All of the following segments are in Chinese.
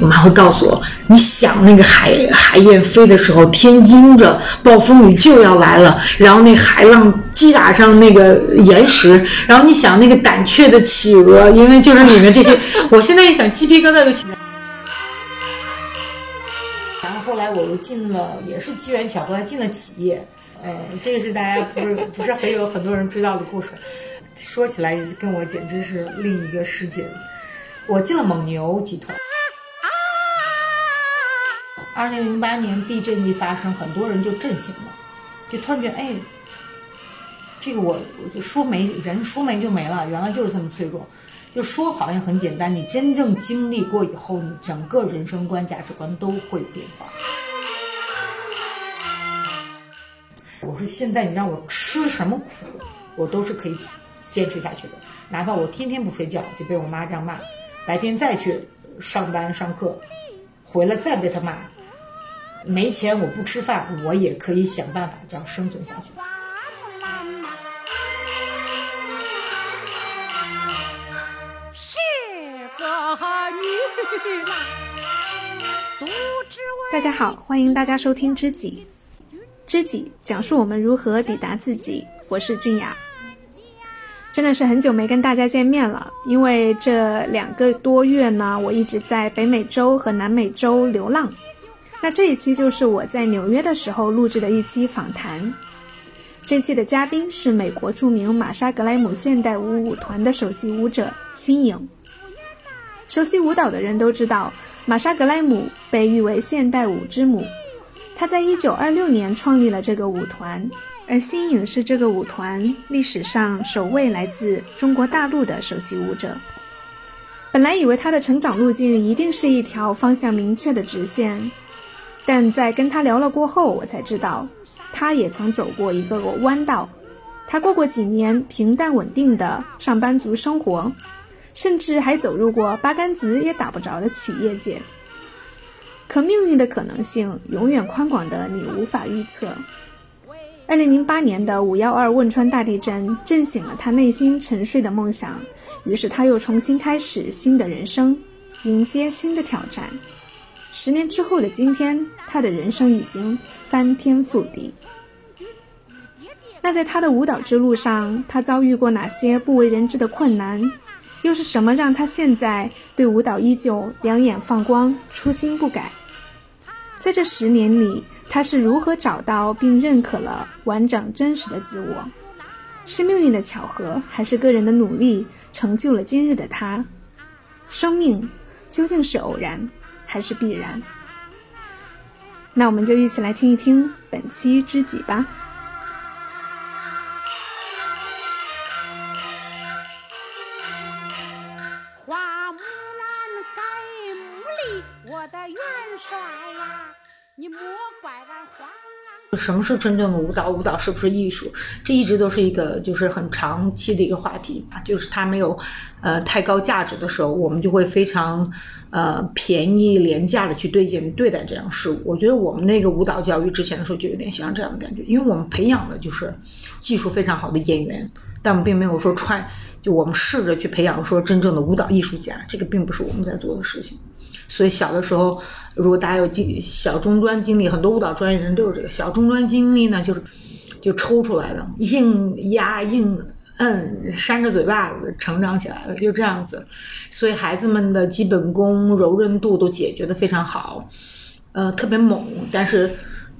我妈会告诉我，你想那个海海燕飞的时候，天阴着，暴风雨就要来了，然后那海浪击打上那个岩石，然后你想那个胆怯的企鹅，因为就是里面这些，我现在一想鸡皮疙瘩都起来。然后后来我又进了，也是机缘巧合进了企业，呃，这个是大家不是不是很有很多人知道的故事，说起来跟我简直是另一个世界。我进了蒙牛集团。二零零八年地震一发生，很多人就震醒了，就突然觉得，哎，这个我我就说没人说没就没了，原来就是这么脆弱。就说好像很简单，你真正经历过以后，你整个人生观、价值观都会变化。我说现在你让我吃什么苦，我都是可以坚持下去的，哪怕我天天不睡觉就被我妈这样骂，白天再去上班上课，回来再被她骂。没钱我不吃饭，我也可以想办法这样生存下去。是个女郎，不知大家好，欢迎大家收听知己。知己讲述我们如何抵达自己。我是俊雅，真的是很久没跟大家见面了，因为这两个多月呢，我一直在北美洲和南美洲流浪。那这一期就是我在纽约的时候录制的一期访谈。这期的嘉宾是美国著名玛莎格莱姆现代舞舞团的首席舞者新颖。熟悉舞蹈的人都知道，玛莎格莱姆被誉为现代舞之母。她在一九二六年创立了这个舞团，而新颖是这个舞团历史上首位来自中国大陆的首席舞者。本来以为她的成长路径一定是一条方向明确的直线。但在跟他聊了过后，我才知道，他也曾走过一个弯道。他过过几年平淡稳定的上班族生活，甚至还走入过八竿子也打不着的企业界。可命运的可能性永远宽广的，你无法预测。二零零八年的五幺二汶川大地震震醒了他内心沉睡的梦想，于是他又重新开始新的人生，迎接新的挑战。十年之后的今天，他的人生已经翻天覆地。那在他的舞蹈之路上，他遭遇过哪些不为人知的困难？又是什么让他现在对舞蹈依旧两眼放光、初心不改？在这十年里，他是如何找到并认可了完整真实的自我？是命运的巧合，还是个人的努力成就了今日的他？生命究竟是偶然？还是必然。那我们就一起来听一听本期知己吧。什么是真正的舞蹈？舞蹈是不是艺术？这一直都是一个就是很长期的一个话题啊。就是它没有，呃，太高价值的时候，我们就会非常，呃，便宜廉价的去对待对待这样事物。我觉得我们那个舞蹈教育之前的时候就有点像这样的感觉，因为我们培养的就是技术非常好的演员，但我们并没有说穿，就我们试着去培养说真正的舞蹈艺术家，这个并不是我们在做的事情。所以小的时候，如果大家有经小中专经历，很多舞蹈专业人都有这个小中专经历呢，就是就抽出来的，硬压硬摁，扇着嘴巴子成长起来的，就这样子。所以孩子们的基本功、柔韧度都解决的非常好，呃，特别猛。但是，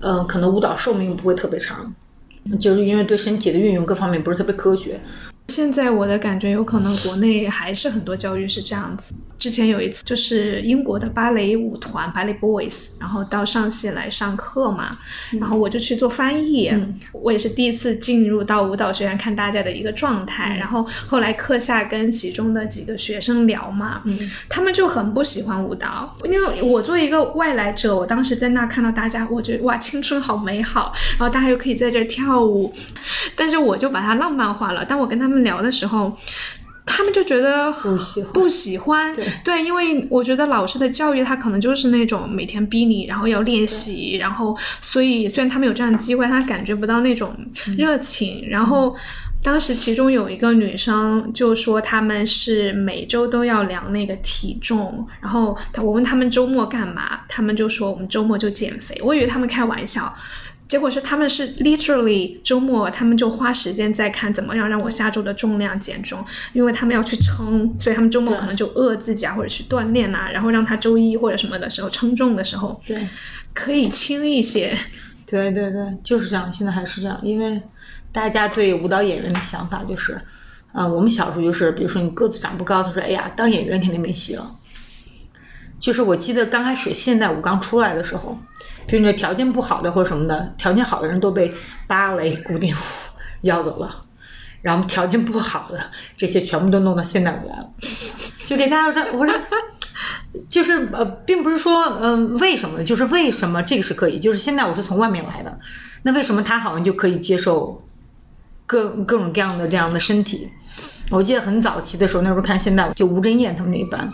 呃，可能舞蹈寿命不会特别长，就是因为对身体的运用各方面不是特别科学。现在我的感觉有可能国内还是很多教育是这样子。之前有一次就是英国的芭蕾舞团芭蕾 Boys，然后到上戏来上课嘛，然后我就去做翻译。我也是第一次进入到舞蹈学院看大家的一个状态。然后后来课下跟其中的几个学生聊嘛，他们就很不喜欢舞蹈，因为我作为一个外来者，我当时在那看到大家，我觉得哇青春好美好，然后大家又可以在这跳舞，但是我就把它浪漫化了。但我跟他们聊的时候，他们就觉得不喜欢，不喜欢。对，因为我觉得老师的教育，他可能就是那种每天逼你，然后要练习，然后所以虽然他们有这样的机会，他感觉不到那种热情。然后，当时其中有一个女生就说他们是每周都要量那个体重，然后我问他们周末干嘛，他们就说我们周末就减肥。我以为他们开玩笑，结果是他们是 literally 周末他们就花时间在看怎么样让我下周的重量减重，因为他们要去称，所以他们周末可能就饿自己啊，或者去锻炼啊，然后让他周一或者什么的时候称重的时候对。可以轻一些。对对对，就是这样，现在还是这样，因为大家对舞蹈演员的想法就是，呃，我们小时候就是，比如说你个子长不高，他说，哎呀，当演员肯定没戏了。就是我记得刚开始现代舞刚出来的时候，比如说条件不好的或者什么的，条件好的人都被芭蕾、古典舞要走了，然后条件不好的这些全部都弄到现代舞来了，就给大家说，我说。就是呃，并不是说嗯、为什么，就是为什么这个是可以，就是现在我是从外面来的，那为什么他好像就可以接受各各种各样的这样的身体？我记得很早期的时候，那时候看现代舞，就吴珍燕他们那一班，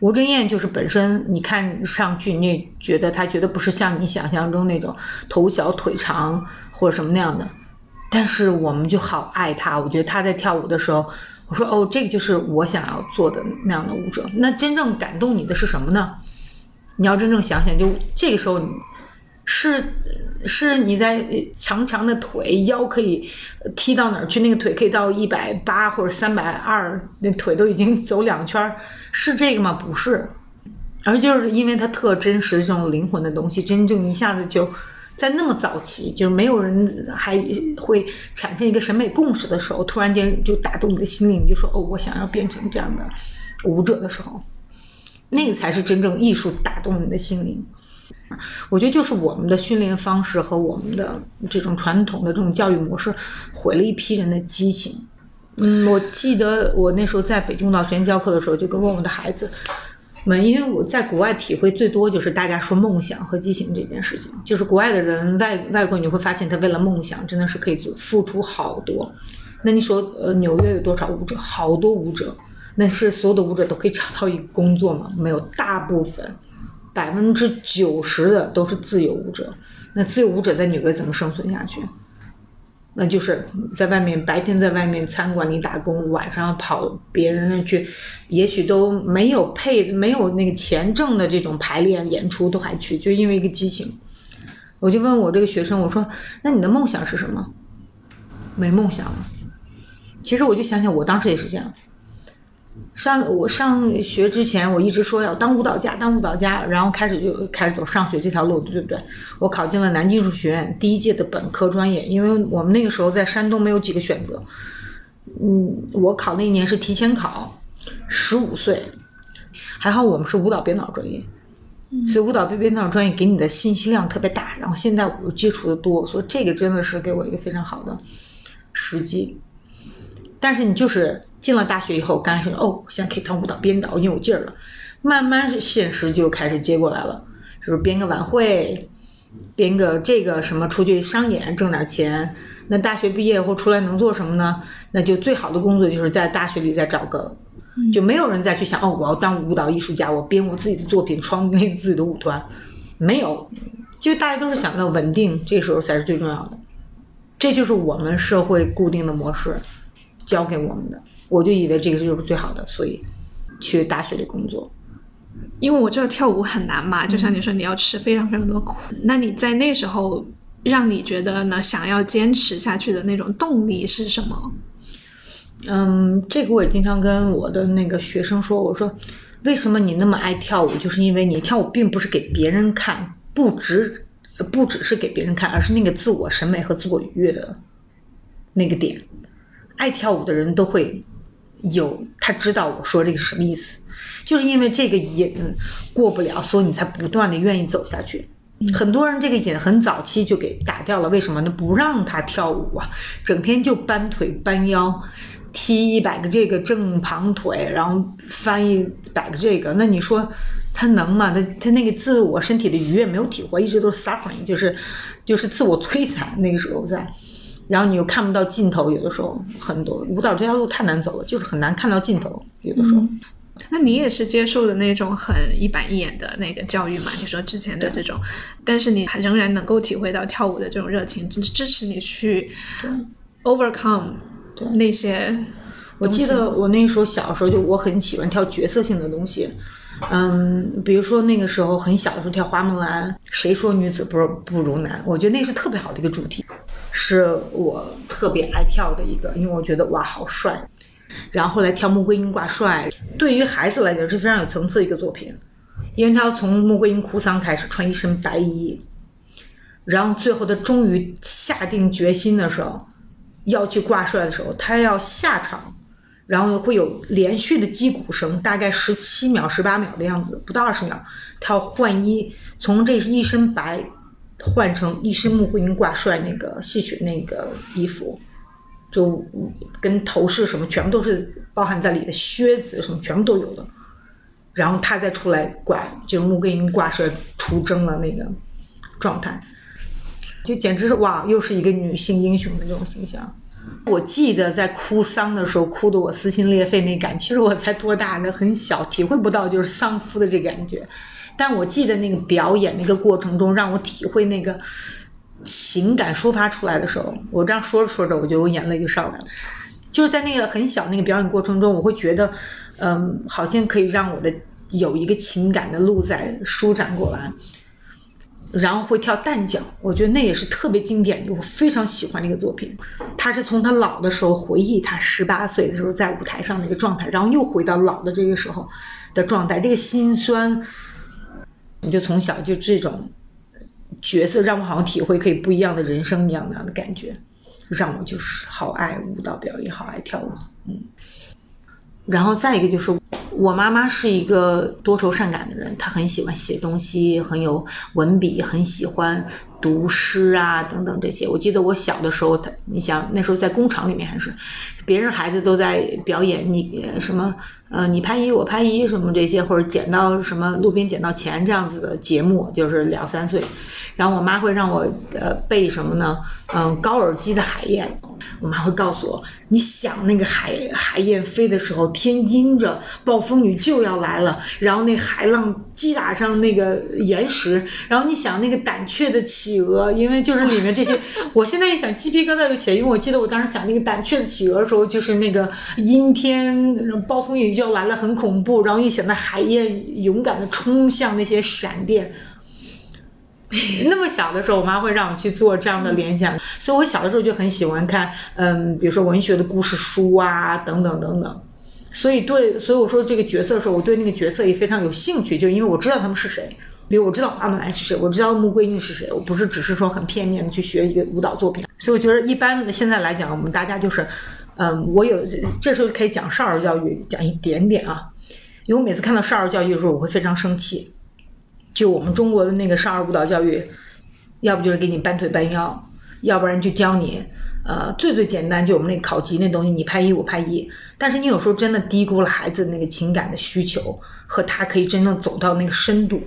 吴珍燕就是本身你看上去，你觉得她绝对不是像你想象中那种头小腿长或者什么那样的，但是我们就好爱她，我觉得她在跳舞的时候。我说哦，这个就是我想要做的那样的舞者。那真正感动你的是什么呢？你要真正想想，就这个时候你是是你在长长的腿腰可以踢到哪儿去？那个腿可以到一百八或者三百二，那腿都已经走两圈，是这个吗？不是，而就是因为它特真实这种灵魂的东西，真正一下子就。在那么早期，就是没有人还会产生一个审美共识的时候，突然间就打动你的心灵，你就说哦，我想要变成这样的舞者的时候，那个才是真正艺术打动你的心灵。我觉得就是我们的训练方式和我们的这种传统的这种教育模式，毁了一批人的激情。嗯，我记得我那时候在北京舞蹈学院教课的时候，就跟问我的孩子。们，因为我在国外体会最多就是大家说梦想和激情这件事情，就是国外的人外外国你会发现他为了梦想真的是可以付出好多。那你说呃纽约有多少舞者？好多舞者，那是所有的舞者都可以找到一个工作吗？没有，大部分百分之九十的都是自由舞者。那自由舞者在纽约怎么生存下去？那就是在外面白天在外面餐馆里打工，晚上跑别人那去，也许都没有配没有那个钱挣的这种排练演出都还去，就因为一个激情。我就问我这个学生，我说：“那你的梦想是什么？”没梦想了。其实我就想想，我当时也是这样。上我上学之前，我一直说要当舞蹈家，当舞蹈家，然后开始就开始走上学这条路，对不对？我考进了南京艺术学院第一届的本科专业，因为我们那个时候在山东没有几个选择。嗯，我考那一年是提前考，十五岁，还好我们是舞蹈编导专业，所以舞蹈编导专业给你的信息量特别大。然后现在我接触的多，所以这个真的是给我一个非常好的时机。但是你就是进了大学以后，刚开始哦，现在可以当舞蹈编导，已经有劲儿了。慢慢是现实就开始接过来了，就是编个晚会，编个这个什么，出去商演挣点钱。那大学毕业后出来能做什么呢？那就最好的工作就是在大学里再找个，就没有人再去想哦，我要当舞蹈艺术家，我编我自己的作品，创立自己的舞团，没有，就大家都是想到稳定，这时候才是最重要的。这就是我们社会固定的模式。教给我们的，我就以为这个就是最好的，所以去大学里工作。因为我知道跳舞很难嘛，就像你说，你要吃非常非常多苦。那你在那时候，让你觉得呢，想要坚持下去的那种动力是什么？嗯，这个我也经常跟我的那个学生说，我说，为什么你那么爱跳舞？就是因为你跳舞并不是给别人看，不只不只是给别人看，而是那个自我审美和自我愉悦的那个点。爱跳舞的人都会有，他知道我说这个什么意思，就是因为这个瘾过不了，所以你才不断的愿意走下去。很多人这个瘾很早期就给打掉了，为什么呢？不让他跳舞啊，整天就搬腿搬腰，踢一百个这个正旁腿，然后翻一百个这个，那你说他能吗？他他那个自我身体的愉悦没有体会，一直都是 suffering，就是就是自我摧残。那个时候在。然后你又看不到尽头，有的时候很多舞蹈这条路太难走了，就是很难看到尽头。有的时候，嗯、那你也是接受的那种很一板一眼的那个教育嘛？你说之前的这种，但是你还仍然能够体会到跳舞的这种热情，支持你去 overcome 那些。我记得我那时候小时候就我很喜欢跳角色性的东西，嗯，比如说那个时候很小的时候跳花木兰，谁说女子不不如男？我觉得那是特别好的一个主题，是我特别爱跳的一个，因为我觉得哇好帅。然后后来跳穆桂英挂帅，对于孩子来讲是非常有层次的一个作品，因为他要从穆桂英哭丧开始穿一身白衣，然后最后他终于下定决心的时候，要去挂帅的时候，他要下场。然后会有连续的击鼓声，大概十七秒、十八秒的样子，不到二十秒。他要换衣，从这一身白换成一身穆桂英挂帅那个戏曲那个衣服，就跟头饰什么全部都是包含在里的，靴子什么全部都有的。然后他再出来拐，就穆桂英挂帅出征了那个状态，就简直是哇，又是一个女性英雄的这种形象。我记得在哭丧的时候，哭得我撕心裂肺那感，其实我才多大呢，很小，体会不到就是丧夫的这感觉。但我记得那个表演那个过程中，让我体会那个情感抒发出来的时候，我这样说着说着，我觉得我眼泪就上来了。就是在那个很小那个表演过程中，我会觉得，嗯，好像可以让我的有一个情感的路在舒展过来。然后会跳旦角，我觉得那也是特别经典的，我非常喜欢那个作品。他是从他老的时候回忆他十八岁的时候在舞台上那个状态，然后又回到老的这个时候的状态，这个心酸，你就从小就这种角色让我好像体会可以不一样的人生一样那样的感觉，让我就是好爱舞蹈表演，好爱跳舞，嗯。然后再一个就是，我妈妈是一个多愁善感的人，她很喜欢写东西，很有文笔，很喜欢读诗啊等等这些。我记得我小的时候，她你想那时候在工厂里面还是，别人孩子都在表演你什么呃你拍一我拍一什么这些，或者捡到什么路边捡到钱这样子的节目，就是两三岁，然后我妈会让我呃背什么呢？嗯，高尔基的海燕。我妈会告诉我，你想那个海海燕飞的时候，天阴着，暴风雨就要来了，然后那海浪击打上那个岩石，然后你想那个胆怯的企鹅，因为就是里面这些，我现在一想鸡皮疙瘩就起来，因为我记得我当时想那个胆怯的企鹅的时候，就是那个阴天，暴风雨就要来了，很恐怖，然后一想到海燕勇敢的冲向那些闪电。那么小的时候，我妈会让我去做这样的联想，所以我小的时候就很喜欢看，嗯，比如说文学的故事书啊，等等等等。所以对，所以我说这个角色的时候，我对那个角色也非常有兴趣，就因为我知道他们是谁，比如我知道花木兰是谁，我知道穆桂英是谁，我不是只是说很片面的去学一个舞蹈作品。所以我觉得一般的现在来讲，我们大家就是，嗯，我有这时候可以讲少儿教育，讲一点点啊，因为我每次看到少儿教育的时候，我会非常生气。就我们中国的那个少儿舞蹈教育，要不就是给你搬腿搬腰，要不然就教你，呃，最最简单就我们那考级那东西，你拍一我拍一。但是你有时候真的低估了孩子那个情感的需求和他可以真正走到那个深度，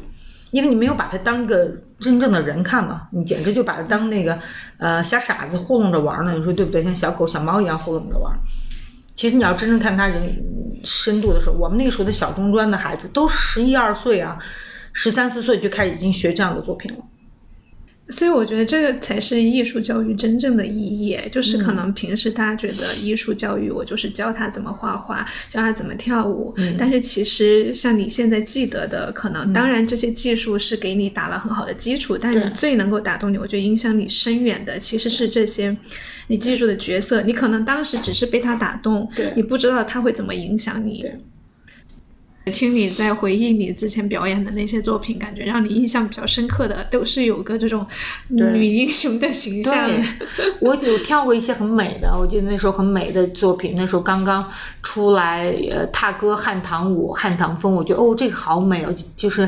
因为你没有把他当个真正的人看嘛，你简直就把他当那个呃小傻子糊弄着玩呢，你说对不对？像小狗小猫一样糊弄着玩。其实你要真正看他人深度的时候，我们那个时候的小中专的孩子都十一二岁啊。十三四岁就开始已经学这样的作品了，所以我觉得这个才是艺术教育真正的意义。就是可能平时大家觉得艺术教育，我就是教他怎么画画，教他怎么跳舞。但是其实像你现在记得的，可能当然这些技术是给你打了很好的基础，但是最能够打动你，我觉得影响你深远的，其实是这些你记住的角色。你可能当时只是被他打动，你不知道他会怎么影响你。听你在回忆你之前表演的那些作品，感觉让你印象比较深刻的，都是有个这种女英雄的形象。我有跳过一些很美的，我记得那时候很美的作品，那时候刚刚出来，呃，踏歌汉唐舞、汉唐风，我觉得哦，这个好美哦，就是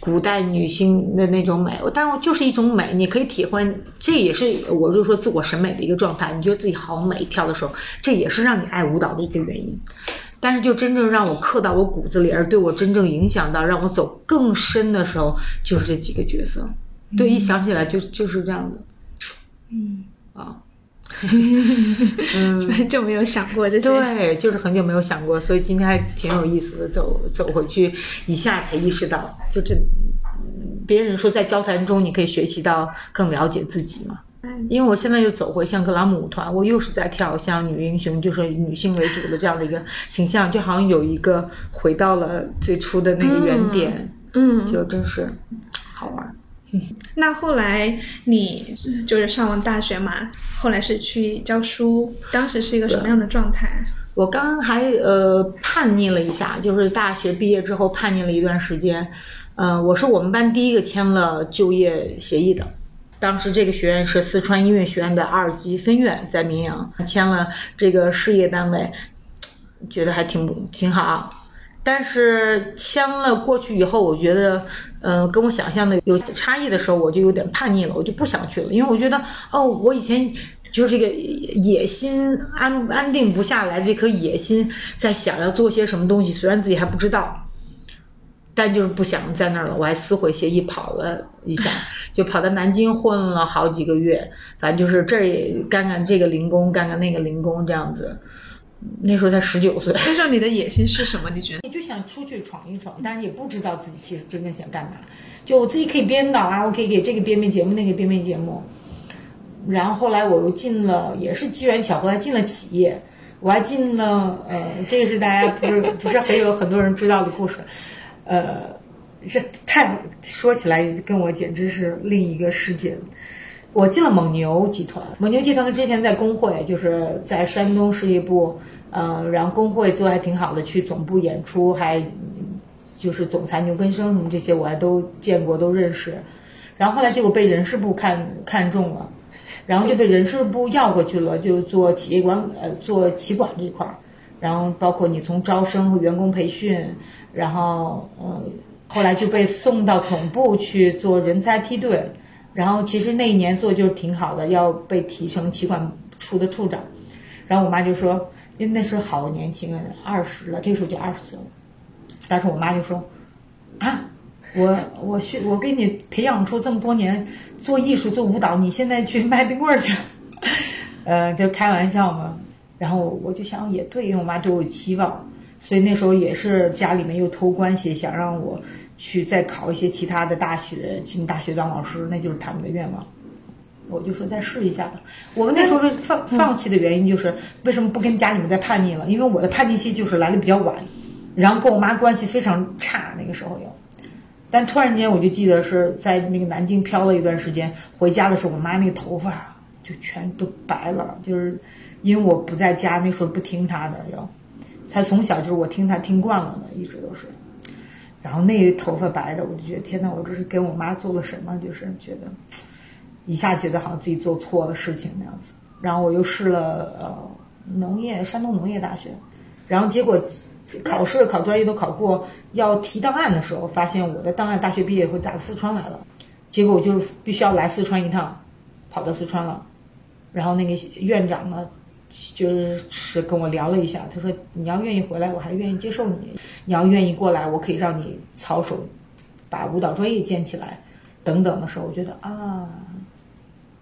古代女性的那种美。但是就是一种美，你可以体会，这也是我就说自我审美的一个状态。你觉得自己好美，跳的时候，这也是让你爱舞蹈的一个原因。但是，就真正让我刻到我骨子里，而对我真正影响到让我走更深的时候，就是这几个角色。对，一想起来就就是这样的。嗯啊，嗯，很久没有想过这些。对，就是很久没有想过，所以今天还挺有意思的。走走回去，一下才意识到，就这，别人说在交谈中你可以学习到更了解自己嘛。因为我现在又走回像格拉姆舞团，我又是在跳像女英雄，就是女性为主的这样的一个形象，就好像有一个回到了最初的那个原点，嗯，就真是好玩。那后来你就是上完大学嘛，后来是去教书，当时是一个什么样的状态？我刚还呃叛逆了一下，就是大学毕业之后叛逆了一段时间，呃，我是我们班第一个签了就业协议的。当时这个学院是四川音乐学院的二级分院，在绵阳签了这个事业单位，觉得还挺挺好。但是签了过去以后，我觉得，嗯、跟我想象的有差异的时候，我就有点叛逆了，我就不想去了，因为我觉得，哦，我以前就是这个野心安安定不下来，这颗野心在想要做些什么东西，虽然自己还不知道，但就是不想在那儿了。我还撕毁协议跑了一下，就跑到南京混了好几个月，反正就是这儿也干干这个零工，干干那个零工这样子。那时候才十九岁。那时候你的野心是什么？你觉得？你就想出去闯一闯，但是也不知道自己其实真正想干嘛。就我自己可以编导啊，我可以给这个编编节目，那个编编节目。然后后来我又进了，也是机缘巧合，还进了企业。我还进了，呃，这个是大家不是 不是很有很多人知道的故事，呃，这太说起来跟我简直是另一个世界。我进了蒙牛集团，蒙牛集团之前在工会，就是在山东事业部，呃，然后工会做得还挺好的，去总部演出，还就是总裁牛根生什么这些我还都见过，都认识。然后后来结果被人事部看看中了，然后就被人事部要过去了，就做企业管呃做企管这一块儿，然后包括你从招生和员工培训，然后呃后来就被送到总部去做人才梯队。然后其实那一年做就挺好的，要被提升企管处的处长。然后我妈就说，因为那时候好年轻啊，二十了，这时候就二十岁了。但是我妈就说，啊，我我学我给你培养出这么多年做艺术做舞蹈，你现在去卖冰棍儿去，呃，就开玩笑嘛。然后我就想也对，因为我妈对我有期望，所以那时候也是家里面又托关系想让我。去再考一些其他的大学，进大学当老师，那就是他们的愿望。我就说再试一下吧。我们那时候放放弃的原因就是为什么不跟家里面再叛逆了？因为我的叛逆期就是来的比较晚，然后跟我妈关系非常差，那个时候有。但突然间我就记得是在那个南京漂了一段时间，回家的时候，我妈那个头发就全都白了，就是因为我不在家，那时候不听她的，要他从小就是我听他听惯了的，一直都是。然后那头发白的，我就觉得天呐，我这是给我妈做了什么？就是觉得一下觉得好像自己做错了事情那样子。然后我又试了呃农业，山东农业大学，然后结果考试考专业都考过，要提档案的时候，发现我的档案大学毕业会打四川来了，结果我就必须要来四川一趟，跑到四川了。然后那个院长呢？就是跟我聊了一下，他说你要愿意回来，我还愿意接受你；你要愿意过来，我可以让你操守，把舞蹈专业建起来，等等的时候，我觉得啊，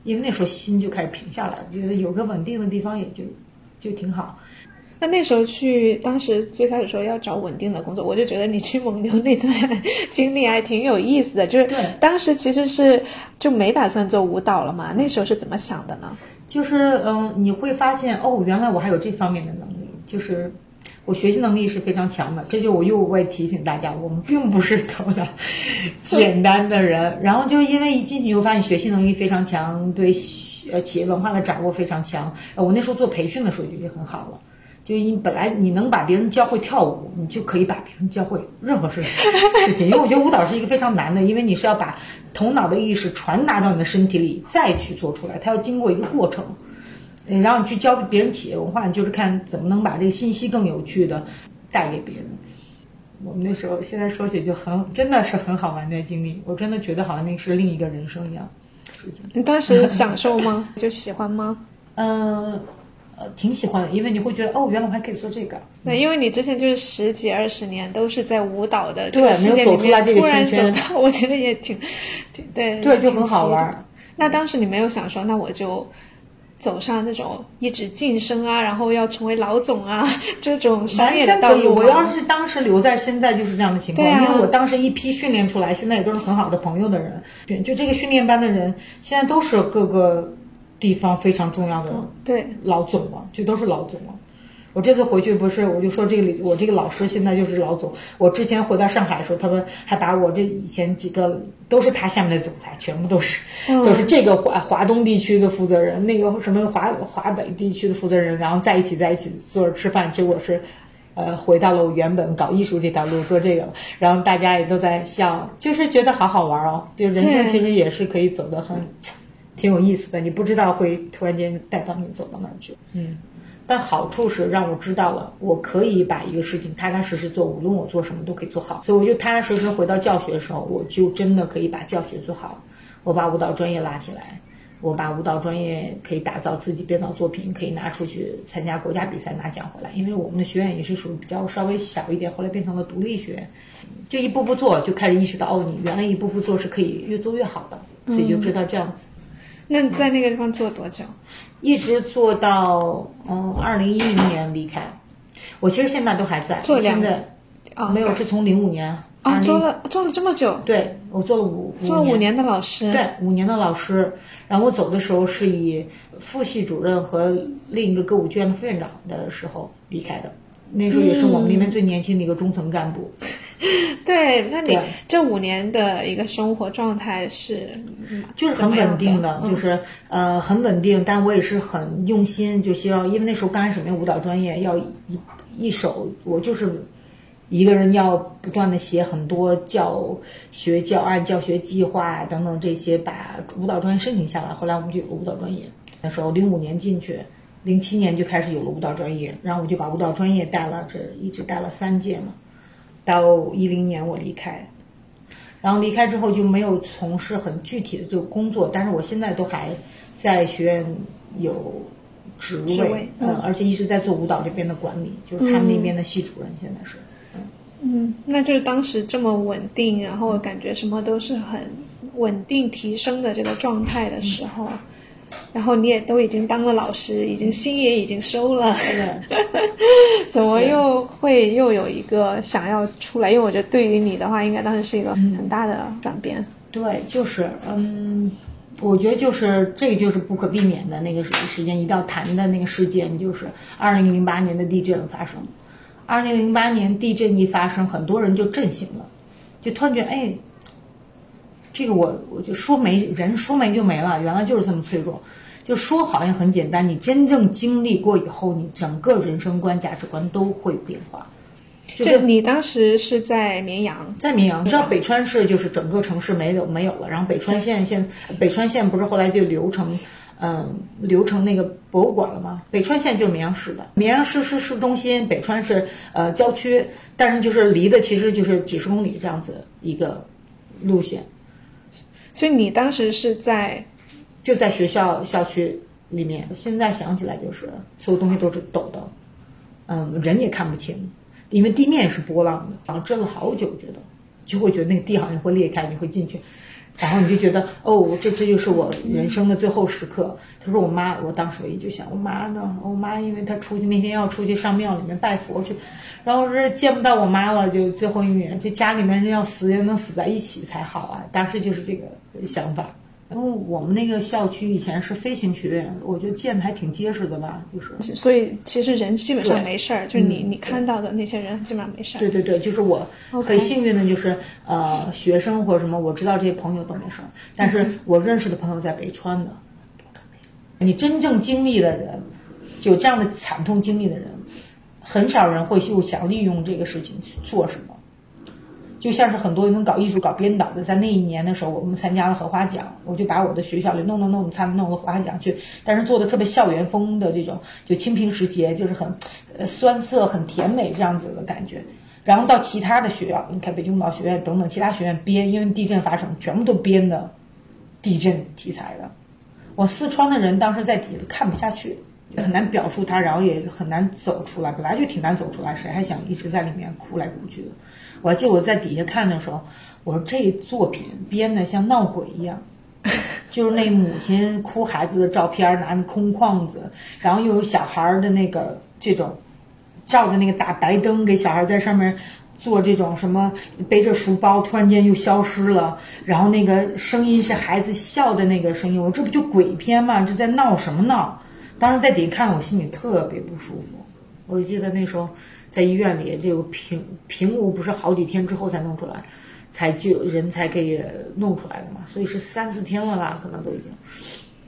因为那时候心就开始平下来了，觉得有个稳定的地方也就就挺好。那那时候去，当时最开始说要找稳定的工作，我就觉得你去蒙牛那段经历还挺有意思的。就是当时其实是就没打算做舞蹈了嘛，那时候是怎么想的呢？就是嗯，你会发现哦，原来我还有这方面的能力，就是我学习能力是非常强的。这就我又会提醒大家，我们并不是头脑 简单的人。然后就因为一进去就发现学习能力非常强，对呃企业文化的掌握非常强。我那时候做培训的时候就已经很好了。就你本来你能把别人教会跳舞，你就可以把别人教会任何事 事情。因为我觉得舞蹈是一个非常难的，因为你是要把头脑的意识传达到你的身体里，再去做出来，它要经过一个过程。然后你去教别人企业文化，你就是看怎么能把这个信息更有趣的带给别人。我们那时候现在说起就很真的是很好玩的经历，我真的觉得好像那是另一个人生一样。你当时享受吗？就喜欢吗？嗯。呃，挺喜欢的，因为你会觉得哦，原来我还可以做这个。对，因为你之前就是十几二十年都是在舞蹈的对，世界里面，突然走到，我觉得也挺，对对，就很好玩。那当时你没有想说，那我就走上这种一直晋升啊，然后要成为老总啊 这种商业的道路我要是当时留在现在就是这样的情况，啊、因为我当时一批训练出来，现在也都是很好的朋友的人。就这个训练班的人，现在都是各个。地方非常重要的对，老总了，就都是老总了。我这次回去不是，我就说这个里我这个老师现在就是老总。我之前回到上海的时候，他们还把我这以前几个都是他下面的总裁，全部都是、嗯都是这个华华东地区的负责人，那个什么华华北地区的负责人，然后在一起在一起坐着吃饭。结果是，呃，回到了我原本搞艺术这条路做这个了。然后大家也都在笑，就是觉得好好玩哦。就人生其实也是可以走得很挺有意思的，你不知道会突然间带到你走到哪儿去。嗯。但好处是让我知道了，我可以把一个事情踏踏实实做，无论我做什么都可以做好。所以我就踏踏实实回到教学的时候，我就真的可以把教学做好。我把舞蹈专业拉起来，我把舞蹈专业可以打造自己编导作品，可以拿出去参加国家比赛拿奖回来。因为我们的学院也是属于比较稍微小一点，后来变成了独立学院，就一步步做，就开始意识到哦，你原来一步步做是可以越做越好的，自己就知道这样子。那你在那个地方做了多久？一直做到嗯二零一零年离开。我其实现在都还在，做两现在哦没有是从零五年啊，20做了做了这么久，对我做了五做了五年的老师，对五年的老师。然后我走的时候是以副系主任和另一个歌舞剧院的副院长的时候离开的。那时候也是我们那边最年轻的一个中层干部。对，那你这五年的一个生活状态是，嗯就是很稳定的，嗯就是呃很稳定，但我也是很用心，就希望因为那时候刚开始没有舞蹈专业，要一一手，我就是一个人要不断的写很多教学教案、教学计划等等这些，把舞蹈专业申请下来。后来我们就有了舞蹈专业，那时候零五年进去，零七年就开始有了舞蹈专业，然后我就把舞蹈专业带了，这一直带了三届嘛，到一零年我离开。然后离开之后就没有从事很具体的这个工作，但是我现在都还在学院有职位，职位嗯，嗯而且一直在做舞蹈这边的管理，就是他们那边的系主任，现在是，嗯，嗯，那就是当时这么稳定，然后感觉什么都是很稳定提升的这个状态的时候，然后你也都已经当了老师，已经心也已经收了，对，怎么又会又有一个想要出来？因为我觉得对于你的话，应该当时是一个很大的转变。对，就是，嗯，我觉得就是这个就是不可避免的那个时时间一定要谈的那个事件，就是二零零八年的地震发生。二零零八年地震一发生，很多人就震醒了，就突然觉得，哎，这个我我就说没人说没就没了，原来就是这么脆弱。就说好像很简单，你真正经历过以后，你整个人生观、价值观都会变化。就就是你当时是在绵阳，在绵阳，你知道北川市就是整个城市没有没有了，然后北川县现北川县不是后来就流成，嗯，流成那个博物馆了吗？北川县就是绵阳市的，绵阳市是市中心，北川是呃郊区，但是就是离的其实就是几十公里这样子一个路线，所以你当时是在就在学校校区里面。现在想起来就是所有东西都是抖的，嗯，人也看不清，因为地面是波浪的，然后震了好久，觉得就会觉得那个地好像会裂开，你会进去，然后你就觉得哦，这这就是我人生的最后时刻。他说我妈，我当时我一就想我妈呢，我妈因为她出去那天要出去上庙里面拜佛去，然后是见不到我妈了，就最后一面，就家里面人要死也能死在一起才好啊，当时就是这个想法。因为我们那个校区以前是飞行学院，我觉得建的还挺结实的吧，就是。所以其实人基本上没事儿，就是你嗯你看到的那些人基本上没事儿。对对对，就是我很幸运的，就是呃，学生或者什么，我知道这些朋友都没事儿，但是我认识的朋友在北川的，你真正经历的人，有这样的惨痛经历的人，很少人会又想利用这个事情去做什么。就像是很多人搞艺术、搞编导的，在那一年的时候，我们参加了荷花奖，我就把我的学校里弄弄弄，参弄个荷花奖去，但是做的特别校园风的这种，就清平时节，就是很呃酸涩、很甜美这样子的感觉。然后到其他的学校，你看北京舞蹈学院等等其他学院编，因为地震发生，全部都编的地震题材的。我四川的人当时在底下看不下去，很难表述它，然后也很难走出来，本来就挺难走出来，谁还想一直在里面哭来哭去的？我记得我在底下看的时候，我说这作品编的像闹鬼一样，就是那母亲哭孩子的照片，拿那空框子，然后又有小孩的那个这种照着那个大白灯，给小孩在上面做这种什么背着书包突然间又消失了，然后那个声音是孩子笑的那个声音，我这不就鬼片吗？这在闹什么闹？当时在底下看，我心里特别不舒服。我记得那时候在医院里，这个平平屋不是好几天之后才弄出来，才就人才给弄出来的嘛，所以是三四天了吧，可能都已经。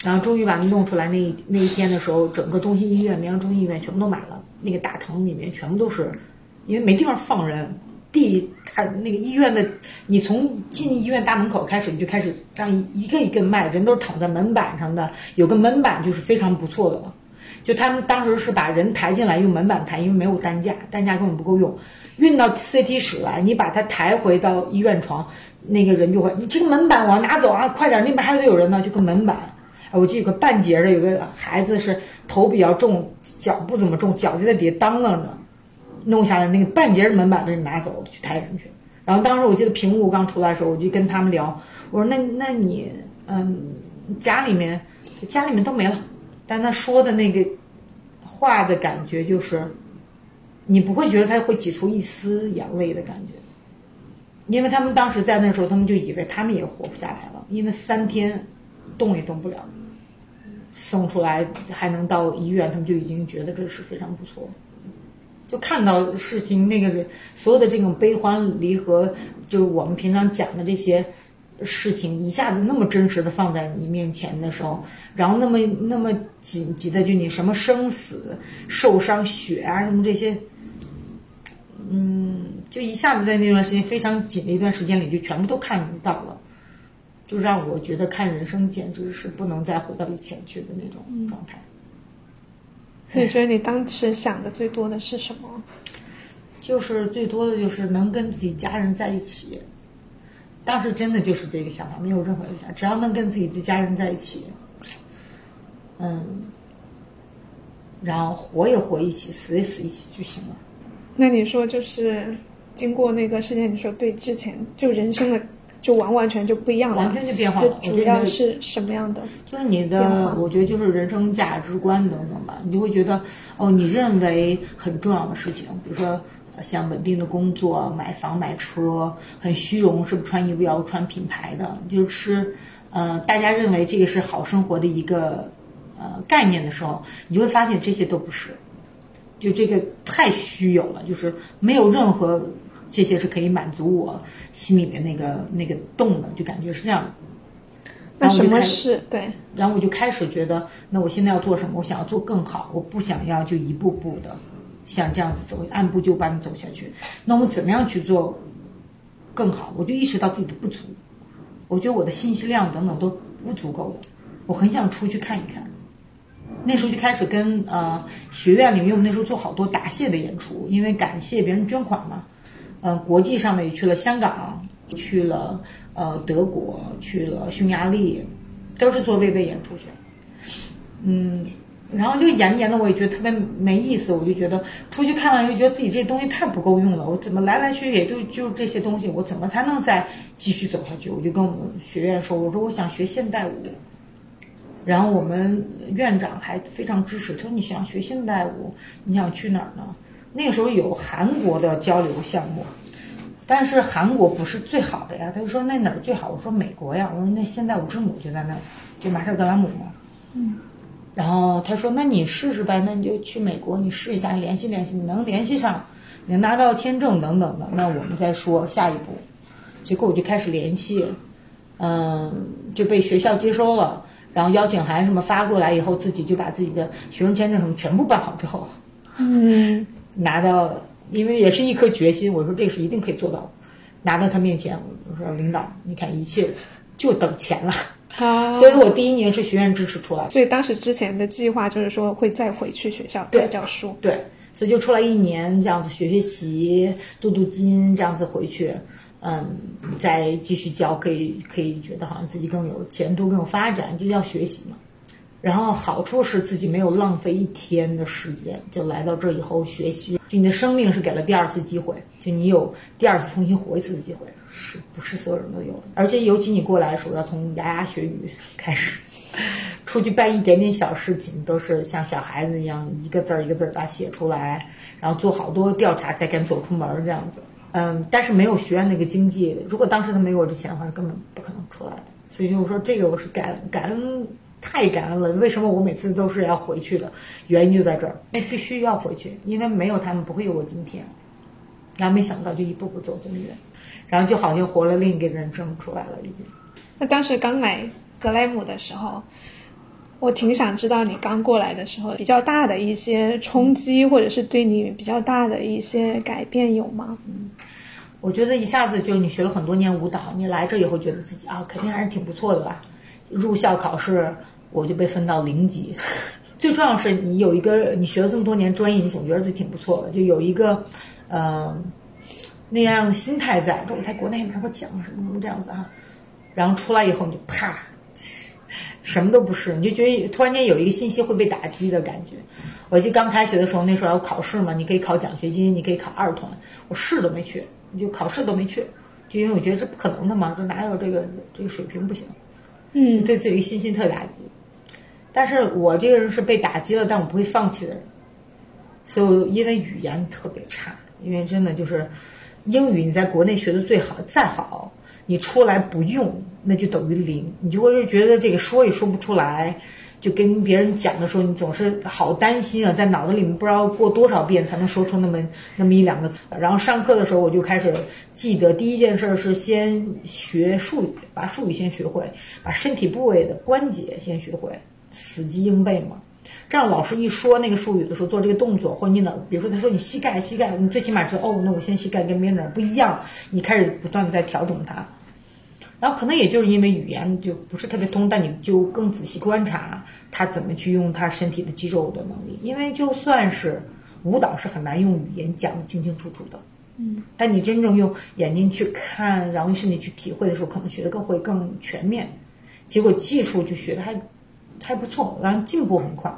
然后终于把它弄出来那一那一天的时候，整个中心医院、绵阳中心医院全部都满了，那个大堂里面全部都是，因为没地方放人。地他那个医院的，你从进医院大门口开始，你就开始这样一个一个迈，人都是躺在门板上的，有个门板就是非常不错的了。就他们当时是把人抬进来用门板抬，因为没有担架，担架根本不够用，运到 CT 室来，你把他抬回到医院床，那个人就会，你这个门板我要拿走啊，快点，那边还得有人呢，就个门板。我记得有个半截的，有个孩子是头比较重，脚不怎么重，脚就在底下当啷着。弄下来那个半截的门板都拿走去抬人去，然后当时我记得平屋刚出来的时候，我就跟他们聊，我说那那你嗯家里面家里面都没了，但他说的那个话的感觉就是，你不会觉得他会挤出一丝眼泪的感觉，因为他们当时在那时候，他们就以为他们也活不下来了，因为三天动也动不了，送出来还能到医院，他们就已经觉得这是非常不错。就看到事情那个人所有的这种悲欢离合，就我们平常讲的这些事情，一下子那么真实的放在你面前的时候，然后那么那么紧急的，就你什么生死、受伤、血啊什么这些，嗯，就一下子在那段时间非常紧的一段时间里，就全部都看到了，就让我觉得看人生简直是不能再回到以前去的那种状态。你觉得你当时想的最多的是什么？就是最多的就是能跟自己家人在一起。当时真的就是这个想法，没有任何的想，只要能跟自己的家人在一起，嗯，然后活也活一起，死也死一起就行了。那你说，就是经过那个事件，你说对之前就人生的。就完完全就不一样了，完全就变化了。主要是什么样的？就是你的，我觉得就是人生价值观等等吧。你就会觉得，哦，你认为很重要的事情，比如说像稳定的工作、买房买车，很虚荣，是不是穿衣服要穿品牌的？就是呃，大家认为这个是好生活的一个呃概念的时候，你就会发现这些都不是，就这个太虚有了，就是没有任何。这些是可以满足我心里面那个那个洞的，就感觉是这样。那什么是对？然后我就开始觉得，那我现在要做什么？我想要做更好，我不想要就一步步的像这样子走，按部就班的走下去。那我怎么样去做更好？我就意识到自己的不足，我觉得我的信息量等等都不足够的，我很想出去看一看。那时候就开始跟呃学院里面，我们那时候做好多答谢的演出，因为感谢别人捐款嘛。嗯，国际上的也去了香港，去了呃德国，去了匈牙利，都是做慰问演出去。嗯，然后就演演的我也觉得特别没意思，我就觉得出去看了又觉得自己这东西太不够用了，我怎么来来去去也就就这些东西，我怎么才能再继续走下去？我就跟我们学院说，我说我想学现代舞。然后我们院长还非常支持，他说你想学现代舞，你想去哪儿呢？那个时候有韩国的交流项目，但是韩国不是最好的呀。他就说那哪儿最好？我说美国呀。我说那现代舞之母就在那儿，就马特格兰姆嘛。嗯。然后他说那你试试呗，那你就去美国，你试一下，联系联系，你能联系上，能拿到签证等等的，那我们再说下一步。结果我就开始联系，嗯，就被学校接收了，然后邀请函什么发过来以后，自己就把自己的学生签证什么全部办好之后，嗯。拿到，因为也是一颗决心，我说这是一定可以做到。拿到他面前，我说领导，你看一切就等钱了。啊，所以我第一年是学院支持出来，所以当时之前的计划就是说会再回去学校再教书。对，所以就出来一年这样子学学习，镀镀金这样子回去，嗯，再继续教，可以可以觉得好像自己更有前途、更有发展，就要学习嘛。然后好处是自己没有浪费一天的时间，就来到这以后学习。就你的生命是给了第二次机会，就你有第二次重新活一次的机会，是不是所有人都有？而且尤其你过来的时候，要从牙牙学语开始，出去办一点点小事情，都是像小孩子一样，一个字儿一个字儿把写出来，然后做好多调查才敢走出门这样子。嗯，但是没有学院那个经济，如果当时他没有我这钱的话，根本不可能出来的。所以就是说，这个我是感感恩，太感恩了。为什么我每次都是要回去的？原因就在这儿，必须要回去，因为没有他们不会有我今天。然后没想到就一步步走这么远，然后就好像活了另一个人生出来了，已经。那当时刚来格莱姆的时候，我挺想知道你刚过来的时候比较大的一些冲击，或者是对你比较大的一些改变有吗？我觉得一下子就你学了很多年舞蹈，你来这以后觉得自己啊，肯定还是挺不错的吧。入校考试我就被分到零级，最重要是你有一个你学了这么多年专业，你总觉得自己挺不错的，就有一个，呃，那样的心态在。我在国内拿过奖什么什么这样子哈，然后出来以后你就啪，什么都不是，你就觉得突然间有一个信息会被打击的感觉。我记得刚开学的时候，那时候要考试嘛，你可以考奖学金，你可以考二团，我试都没去。你就考试都没去，就因为我觉得这不可能的嘛，就哪有这个这个水平不行，嗯，对自己信心特打击。但是我这个人是被打击了，但我不会放弃的人。所以因为语言特别差，因为真的就是英语你在国内学的最好，再好你出来不用，那就等于零，你就会觉得这个说也说不出来。就跟别人讲的时候，你总是好担心啊，在脑子里面不知道过多少遍才能说出那么那么一两个词。然后上课的时候，我就开始记得第一件事是先学术语，把术语先学会，把身体部位的关节先学会，死记硬背嘛。这样老师一说那个术语的时候，做这个动作，或者你哪，比如说他说你膝盖膝盖，你最起码知道哦，那我现在膝盖跟别人哪不一样，你开始不断的在调整它。然后可能也就是因为语言就不是特别通，但你就更仔细观察他怎么去用他身体的肌肉的能力。因为就算是舞蹈是很难用语言讲的清清楚楚的，嗯，但你真正用眼睛去看，然后身体去体会的时候，可能学的更会更全面。结果技术就学的还还不错，然后进步很快。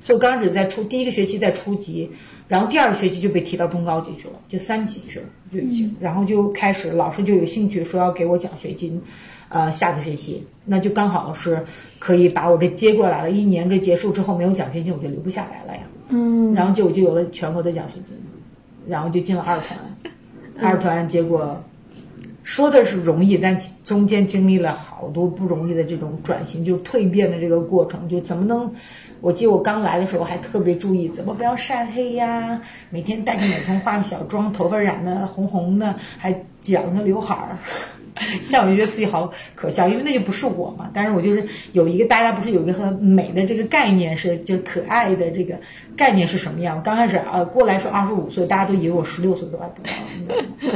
所以我刚开始在初第一个学期在初级。然后第二个学期就被提到中高级去了，就三级去了，就已经，然后就开始老师就有兴趣说要给我奖学金，呃，下个学期那就刚好是可以把我这接过来了。一年这结束之后没有奖学金我就留不下来了呀，嗯，然后就我就有了全国的奖学金，然后就进了二团，二团结果说的是容易，但中间经历了好多不容易的这种转型，就蜕变的这个过程，就怎么能。我记得我刚来的时候还特别注意怎么不要晒黑呀，每天戴个美瞳化个小妆，头发染的红红的，还剪个刘海儿，现在我就觉得自己好可笑，因为那就不是我嘛。但是我就是有一个大家不是有一个很美的这个概念是，就可爱的这个概念是什么样？刚开始呃过来说二十五岁，大家都以为我十六岁都还不到，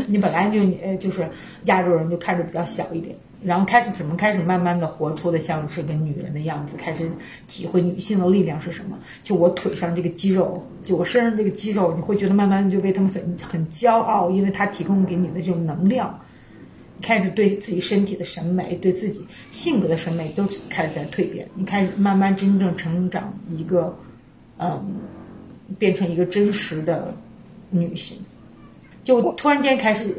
你本来就呃就是亚洲人就看着比较小一点。然后开始怎么开始慢慢的活出的像是个女人的样子，开始体会女性的力量是什么。就我腿上这个肌肉，就我身上这个肌肉，你会觉得慢慢就为他们很很骄傲，因为它提供给你的这种能量。开始对自己身体的审美，对自己性格的审美都开始在蜕变。你开始慢慢真正成长一个，嗯，变成一个真实的女性。就突然间开始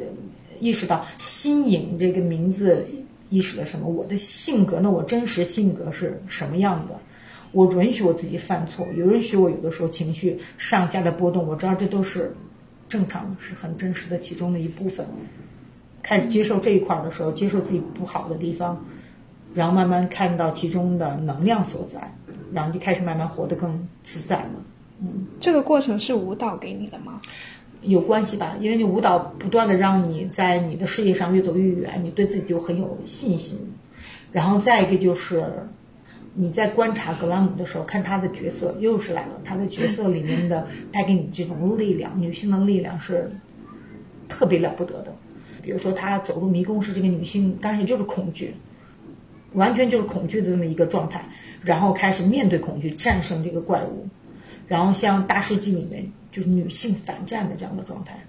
意识到“新颖”这个名字。意识了什么？我的性格，那我真实性格是什么样的？我允许我自己犯错，有允许我有的时候情绪上下的波动。我知道这都是正常，是很真实的其中的一部分。开始接受这一块的时候，接受自己不好的地方，然后慢慢看到其中的能量所在，然后就开始慢慢活得更自在了。嗯，这个过程是舞蹈给你的吗？有关系吧，因为你舞蹈不断的让你在你的事业上越走越远，你对自己就很有信心。然后再一个就是你在观察格兰姆的时候，看他的角色又是来了，他的角色里面的带给你这种力量，女性的力量是特别了不得的。比如说他走入迷宫是这个女性，当时就是恐惧，完全就是恐惧的这么一个状态，然后开始面对恐惧，战胜这个怪物。然后像大世纪里面。就是女性反战的这样的状态，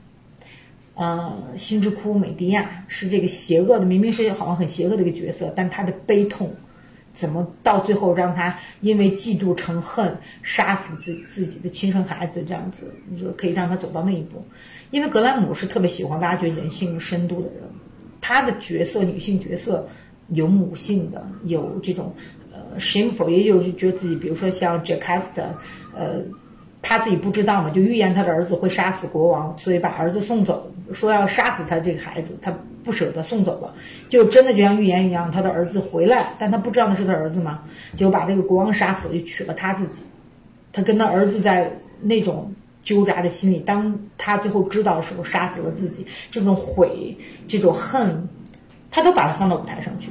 呃，心之窟美迪亚是这个邪恶的，明明是好像很邪恶的一个角色，但她的悲痛，怎么到最后让她因为嫉妒成恨，杀死自自己的亲生孩子这样子，你说可以让她走到那一步？因为格兰姆是特别喜欢挖掘人性深度的人，他的角色女性角色有母性的，有这种呃 shameful，也有是觉得自己，比如说像 Jacasta，呃。他自己不知道嘛，就预言他的儿子会杀死国王，所以把儿子送走，说要杀死他这个孩子，他不舍得送走了，就真的就像预言一样，他的儿子回来，但他不知道那是他儿子嘛，就把这个国王杀死了，就娶了他自己。他跟他儿子在那种纠扎的心里，当他最后知道的时候，杀死了自己，这种悔，这种恨，他都把它放到舞台上去，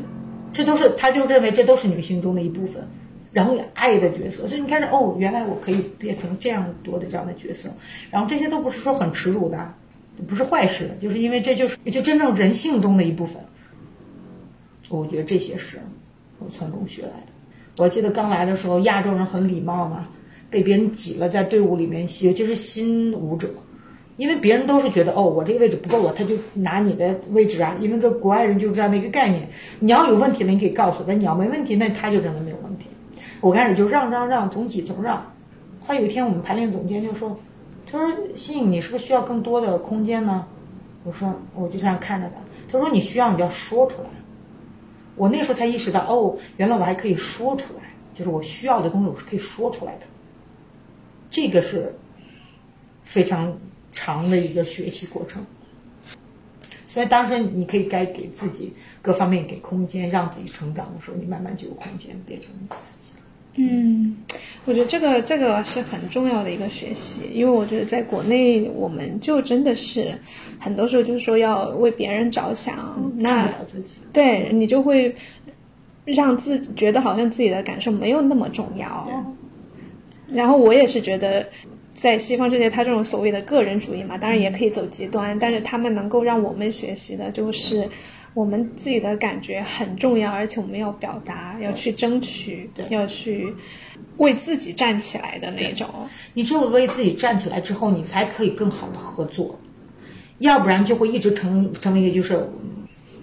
这都是他就认为这都是女性中的一部分。然后也爱的角色，所以你看着哦，原来我可以变成这样多的这样的角色，然后这些都不是说很耻辱的，不是坏事的，就是因为这就是就真正人性中的一部分。我觉得这些是我从中学来的。我记得刚来的时候，亚洲人很礼貌嘛，被别人挤了在队伍里面，尤其是新舞者，因为别人都是觉得哦，我这个位置不够了，他就拿你的位置啊，因为这国外人就是这样的一个概念。你要有问题了，你可以告诉他；你要没问题，那他就认为没有问题。我开始就让让让，总挤总让。后来有一天，我们排练总监就说：“他说，新颖，你是不是需要更多的空间呢？”我说：“我就这样看着他。”他说：“你需要，你就要说出来。”我那时候才意识到，哦，原来我还可以说出来，就是我需要的东西，我是可以说出来的。这个是非常长的一个学习过程。所以当时你可以该给自己各方面给空间，让自己成长的时候，你慢慢就有空间变成你自己了。嗯，我觉得这个这个是很重要的一个学习，因为我觉得在国内，我们就真的是很多时候就是说要为别人着想，那。对你就会让自己觉得好像自己的感受没有那么重要。然后我也是觉得，在西方世界，他这种所谓的个人主义嘛，当然也可以走极端，但是他们能够让我们学习的就是。我们自己的感觉很重要，而且我们要表达，要去争取，要去为自己站起来的那种。你只有为自己站起来之后，你才可以更好的合作，要不然就会一直成成为一个就是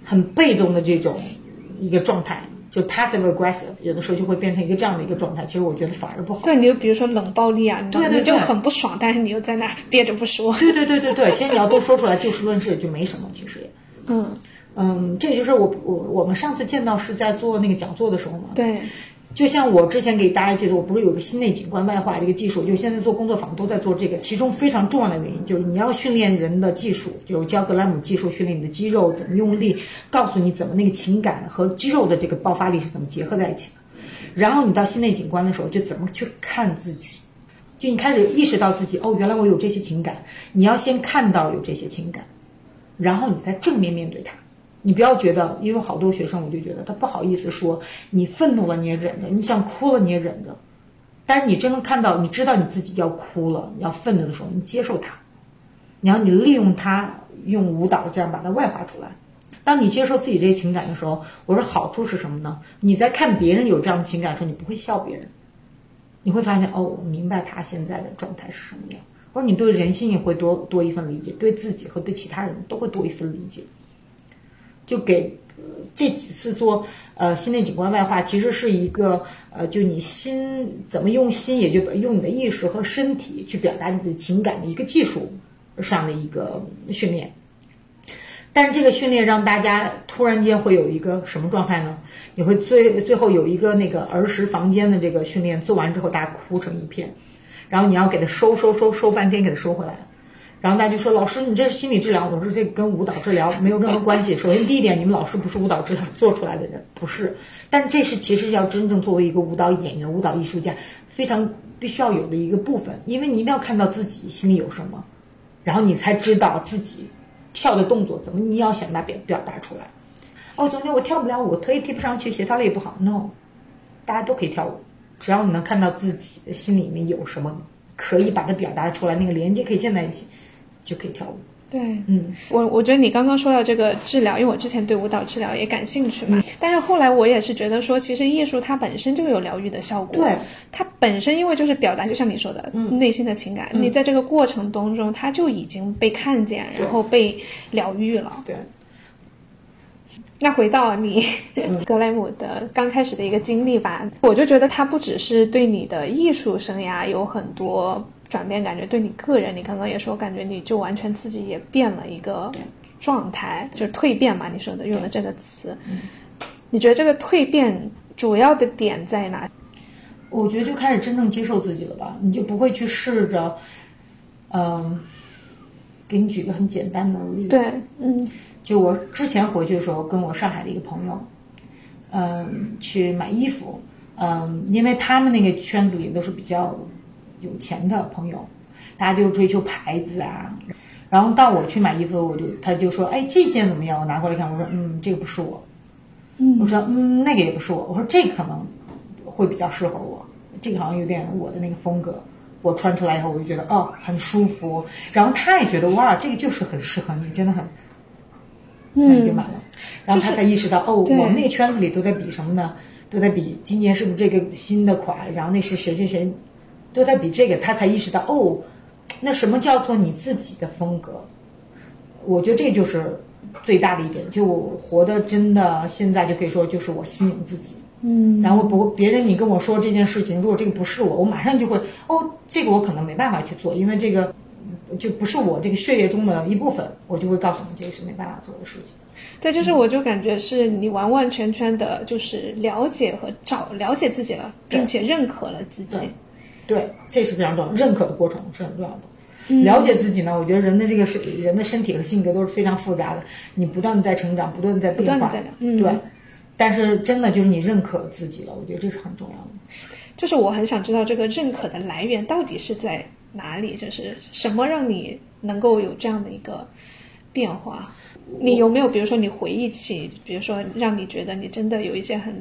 很被动的这种一个状态，就 passive aggressive，有的时候就会变成一个这样的一个状态。其实我觉得反而不好。对，你就比如说冷暴力啊，你对对你就很不爽，但是你又在那儿憋着不说。对对对对对，其实你要都说出来，就事论事就没什么，其实也。嗯嗯，这就是我我我们上次见到是在做那个讲座的时候嘛。对，就像我之前给大家介绍，我不是有个心内景观外化这个技术，就现在做工作坊都在做这个。其中非常重要的原因就是你要训练人的技术，就是教格莱姆技术训练你的肌肉怎么用力，告诉你怎么那个情感和肌肉的这个爆发力是怎么结合在一起的。然后你到心内景观的时候，就怎么去看自己，就你开始意识到自己哦，原来我有这些情感。你要先看到有这些情感，然后你再正面面对它。你不要觉得，因为好多学生我就觉得他不好意思说，你愤怒了你也忍着，你想哭了你也忍着，但是你真正看到，你知道你自己要哭了，你要愤怒的时候，你接受它，然后你利用它，用舞蹈这样把它外化出来。当你接受自己这些情感的时候，我说好处是什么呢？你在看别人有这样的情感的时候，你不会笑别人，你会发现哦，我明白他现在的状态是什么样，或者你对人性也会多多一份理解，对自己和对其他人都会多一份理解。就给这几次做呃心内景观外化，其实是一个呃，就你心怎么用心，也就用你的意识和身体去表达你自己情感的一个技术上的一个训练。但是这个训练让大家突然间会有一个什么状态呢？你会最最后有一个那个儿时房间的这个训练做完之后，大家哭成一片，然后你要给他收收收收半天，给他收回来。然后大家就说：“老师，你这是心理治疗。”我说：“这跟舞蹈治疗没有任何关系。首先，第一点，你们老师不是舞蹈治疗做出来的人，不是。但这是其实要真正作为一个舞蹈演员、舞蹈艺术家非常必须要有的一个部分，因为你一定要看到自己心里有什么，然后你才知道自己跳的动作怎么，你要想把表表达出来。哦，总监，我跳不了舞，腿踢不上去，协调力也不好。No，大家都可以跳舞，只要你能看到自己的心里面有什么，可以把它表达出来，那个连接可以建在一起。”就可以跳舞。对，嗯，我我觉得你刚刚说到这个治疗，因为我之前对舞蹈治疗也感兴趣嘛，但是后来我也是觉得说，其实艺术它本身就有疗愈的效果。对，它本身因为就是表达，就像你说的，嗯。内心的情感，你在这个过程当中，它就已经被看见，然后被疗愈了。对，那回到你 格莱姆的刚开始的一个经历吧，我就觉得他不只是对你的艺术生涯有很多转变，感觉对你个人，你刚刚也说，感觉你就完全自己也变了一个状态，就是蜕变嘛，你说的用的这个词。你觉得这个蜕变主要的点在哪？我觉得就开始真正接受自己了吧，你就不会去试着，嗯、给你举个很简单的例子，对，嗯。就我之前回去的时候，跟我上海的一个朋友，嗯，去买衣服，嗯，因为他们那个圈子里都是比较有钱的朋友，大家就追求牌子啊。然后到我去买衣服，我就他就说，哎，这件怎么样？我拿过来看，我说，嗯，这个不是我。嗯我嗯说，嗯，那个也不是我。我说这个可能会比较适合我，这个好像有点我的那个风格。我穿出来以后，我就觉得哦，很舒服。然后他也觉得哇，这个就是很适合你，真的很那你就买了。然后他才意识到，哦，我们那个圈子里都在比什么呢？都在比今年是不是这个新的款，然后那是谁谁谁，都在比这个，他才意识到，哦，那什么叫做你自己的风格？我觉得这就是最大的一点，就我活的真的现在就可以说，就是我吸引自己。嗯，然后不，别人你跟我说这件事情，如果这个不是我，我马上就会哦，这个我可能没办法去做，因为这个嗯就不是我这个血液中的一部分，我就会告诉你这个是没办法做的事情。对，就是我就感觉是你完完全全的，就是了解和找了解自己了，并且认可了自己。对，这是非常重要，认可的过程是很重要的。嗯了解自己呢，我觉得人的这个是人的身体和性格都是非常复杂的，你不断的在成长，不断的在变化，不断地在聊嗯对。但是真的就是你认可自己了，我觉得这是很重要的。就是我很想知道这个认可的来源到底是在哪里，就是什么让你能够有这样的一个变化？你有没有，比如说你回忆起，比如说让你觉得你真的有一些很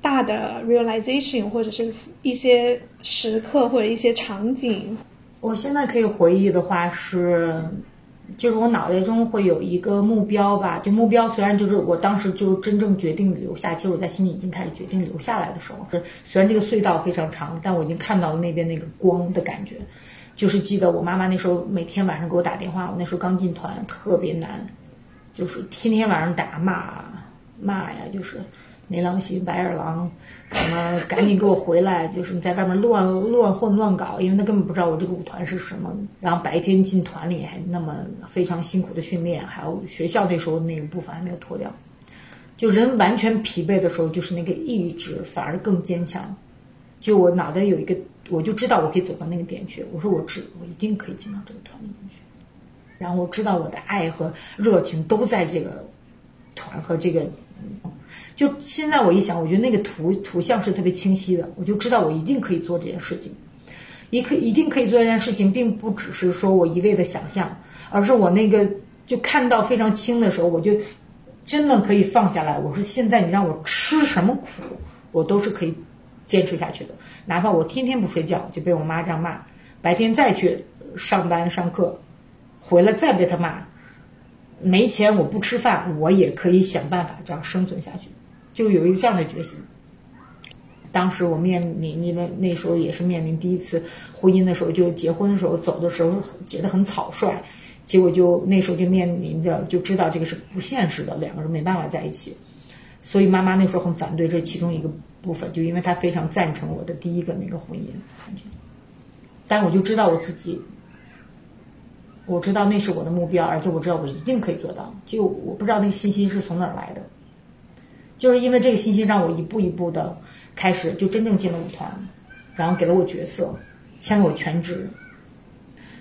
大的 realization，或者是一些时刻或者一些场景？我现在可以回忆的话是，就是我脑袋中会有一个目标吧，就目标虽然就是我当时就真正决定留下，其实我在心里已经开始决定留下来的时候，是虽然这个隧道非常长，但我已经看到了那边那个光的感觉。就是记得我妈妈那时候每天晚上给我打电话，我那时候刚进团，特别难，就是天天晚上打骂骂呀，就是没良心白眼狼，什么赶紧给我回来，就是你在外面乱乱混乱搞，因为他根本不知道我这个舞团是什么。然后白天进团里还那么非常辛苦的训练，还有学校那时候那个部分还没有脱掉，就人完全疲惫的时候，就是那个意志反而更坚强。就我脑袋有一个，我就知道我可以走到那个点去。我说我只，我一定可以进到这个团里面。然后知道我的爱和热情都在这个团和这个，就现在我一想，我觉得那个图图像是特别清晰的，我就知道我一定可以做这件事情。一可一定可以做这件事情，并不只是说我一味的想象，而是我那个就看到非常清的时候，我就真的可以放下来。我说现在你让我吃什么苦，我都是可以坚持下去的，哪怕我天天不睡觉就被我妈这样骂，白天再去上班上课，回来再被他骂，没钱我不吃饭，我也可以想办法这样生存下去，就有一个这样的决心。当时我面临，因为那时候也是面临第一次婚姻的时候，就结婚的时候走的时候结得很草率，结果就那时候就面临着就知道这个是不现实的，两个人没办法在一起，所以妈妈那时候很反对这其中一个部分，就因为她非常赞成我的第一个那个婚姻，但我就知道我自己，我知道那是我的目标，而且我知道我一定可以做到，就我不知道那个信心是从哪儿来的，就是因为这个信心让我一步一步的。开始就真正进了舞团，然后给了我角色，签了我全职。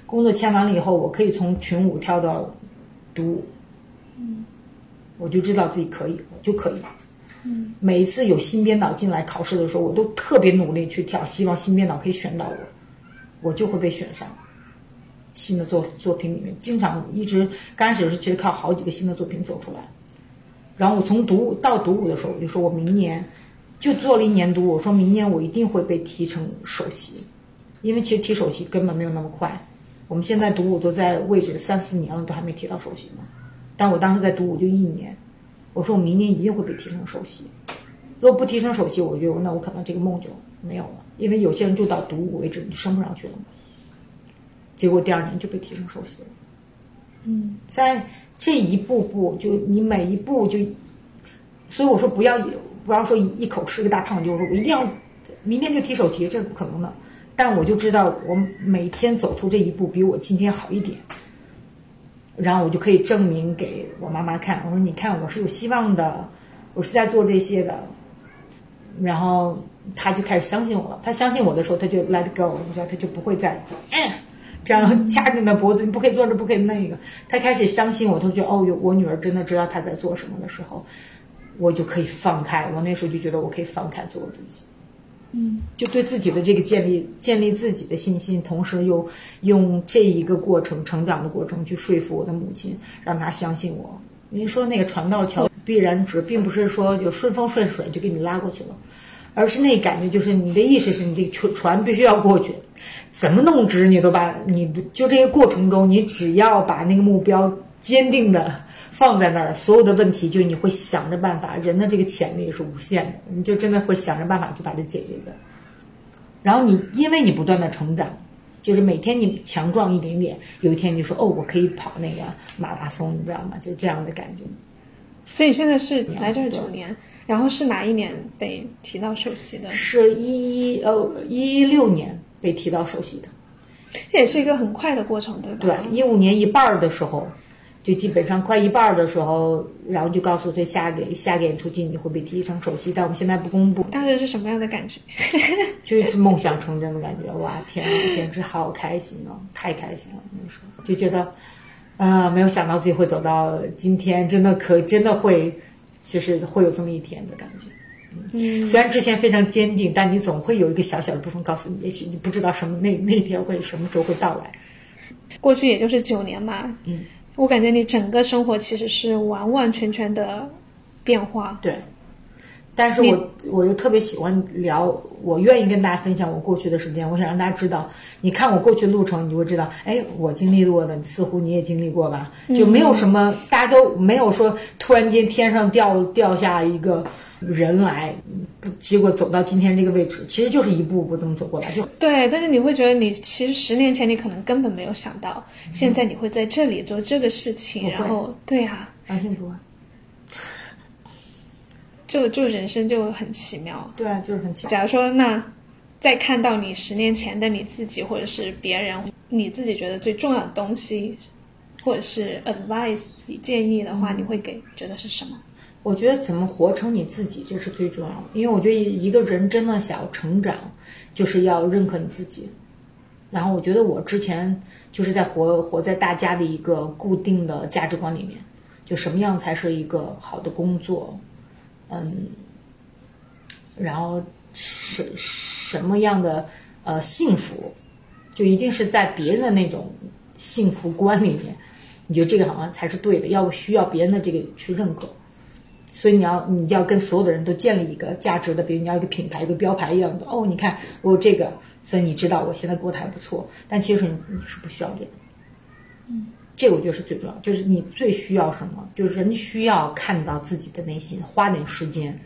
工作签完了以后，我可以从群舞跳到独舞，我就知道自己可以，我就可以。嗯，每一次有新编导进来考试的时候，我都特别努力去跳，希望新编导可以选到我，我就会被选上。新的作作品里面，经常一直刚开始是其实靠好几个新的作品走出来，然后我从独到独舞的时候，我就说我明年。就做了一年独，我说明年我一定会被提成首席，因为其实提首席根本没有那么快。我们现在独舞都在位置三四年了，都还没提到首席呢。但我当时在独舞就一年，我说我明年一定会被提成首席。如果不提升首席，我觉得那我可能这个梦就没有了，因为有些人就到独舞为止，你升不上去了嘛。结果第二年就被提升首席了。嗯，在这一步步，就你每一步就，所以我说不要。不要说一口吃个大胖，就是说我一定要明天就提首席，这是不可能的。但我就知道，我每天走出这一步比我今天好一点，然后我就可以证明给我妈妈看。我说：“你看，我是有希望的，我是在做这些的。”然后他就开始相信我了。他相信我的时候，他就 let go，你知道，他就不会再哎这样掐着你的脖子，你不可以做这，不可以那个。他开始相信我，他觉得哦，有我女儿真的知道他在做什么的时候，我就可以放开。我那时候就觉得我可以放开做我自己。嗯，就对自己的这个建立建立自己的信心，同时又用这一个过程成长的过程去说服我的母亲，让她相信我。您说那个船到桥必然直，并不是说就顺风顺水就给你拉过去了，而是那感觉就是你的意识是你这船船必须要过去，怎么弄直你都把你就这个过程中，你只要把那个目标坚定的。放在那儿，所有的问题就你会想着办法。人的这个潜力是无限的，你就真的会想着办法去把它解决的。然后你因为你不断的成长，就是每天你强壮一点点，有一天你说哦，我可以跑那个马拉松，你知道吗？就这样的感觉。所以现在是来这儿九年，然后是哪一年被提到首席的？是一一呃一六年被提到首席的，这也是一个很快的过程，对吧？对，一五年一半儿的时候。就基本上快一半儿的时候，然后就告诉他下个下个演出季你会被提成首席，但我们现在不公布。当时是什么样的感觉？就是梦想成真的感觉，哇天啊，简直好开心哦，太开心了那时候就觉得，啊，没有想到自己会走到今天，真的可真的会，就是会有这么一天的感觉。嗯，虽然之前非常坚定，但你总会有一个小小的部分告诉你，也许你不知道什么那那天会什么时候会到来。过去也就是九年嘛，嗯。我感觉你整个生活其实是完完全全的变化。对，但是我我又特别喜欢聊，我愿意跟大家分享我过去的时间。我想让大家知道，你看我过去的路程，你就会知道，哎，我经历过的，似乎你也经历过吧？就没有什么，大家都没有说突然间天上掉掉下一个人来，结果走到今天这个位置，其实就是一步步这么走过来。就对，但是你会觉得，你其实十年前你可能根本没有想到，现在你会在这里做这个事情，然后对啊，完全不会。就就人生就很奇妙，对啊，就是很奇妙。假如说那再看到你十年前的你自己，或者是别人，你自己觉得最重要的东西，或者是 advice 你建议的话，你会给觉得是什么？我觉得怎么活成你自己，这是最重要的。因为我觉得一个人真的想要成长，就是要认可你自己。然后我觉得我之前就是在活活在大家的一个固定的价值观里面，就什么样才是一个好的工作。嗯，然后什什么样的呃幸福，就一定是在别人的那种幸福观里面，你觉得这个好像才是对的，要需要别人的这个去认可，所以你要你要跟所有的人都建立一个价值的，比如你要一个品牌一个标牌一样的哦，你看我有这个，所以你知道我现在过得还不错，但其实你你是不需要这个，嗯。这个我觉得是最重要，就是你最需要什么？就是人需要看到自己的内心，花点时间。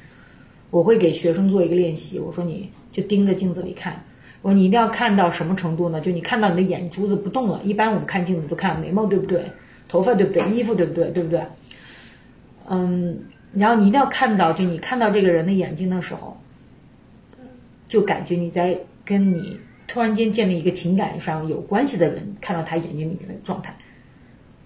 我会给学生做一个练习，我说你就盯着镜子里看，我说你一定要看到什么程度呢？就你看到你的眼珠子不动了。一般我们看镜子都看眉毛对不对，头发对不对，衣服对不对，对不对？嗯，然后你一定要看到，就你看到这个人的眼睛的时候，就感觉你在跟你突然间建立一个情感上有关系的人看到他眼睛里面的状态。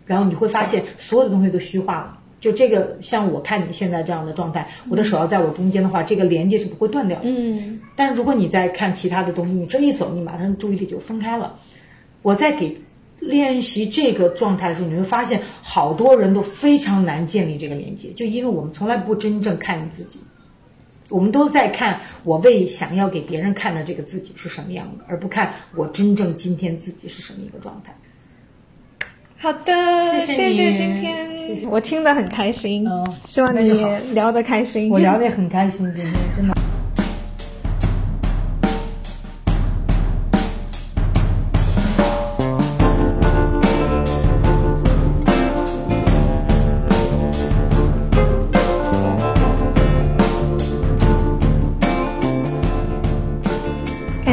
然后你会发现，所有的东西都虚化了。就这个，像我看你现在这样的状态，我的手要在我中间的话，这个连接是不会断掉的。嗯。但是如果你在看其他的东西，你这一走，你马上注意力就分开了。我再给练习这个状态的时候，你会发现，好多人都非常难建立这个连接，就因为我们从来不真正看你自己，我们都在看我为想要给别人看的这个自己是什么样的，而不看我真正今天自己是什么一个状态。好的，谢谢谢今天，谢谢我听得很开心，嗯希望你聊得开心。我聊得也很开心，今天真的。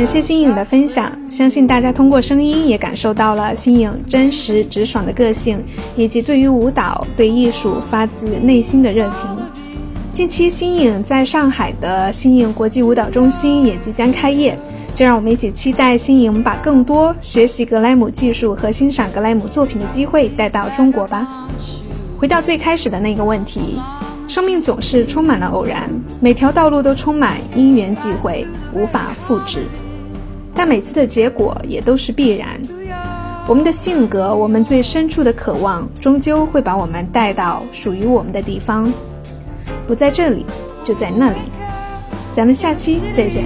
谢新颖的分享，相信大家通过声音也感受到了新颖真实直爽的个性，以及对于舞蹈、对艺术发自内心的热情。近期，新颖在上海的新颖国际舞蹈中心也即将开业，就让我们一起期待新颖把更多学习格莱姆技术和欣赏格莱姆作品的机会带到中国吧。回到最开始的那个问题，生命总是充满了偶然，每条道路都充满因缘际会，无法复制。但每次的结果也都是必然。我们的性格，我们最深处的渴望，终究会把我们带到属于我们的地方。不在这里，就在那里。咱们下期再见。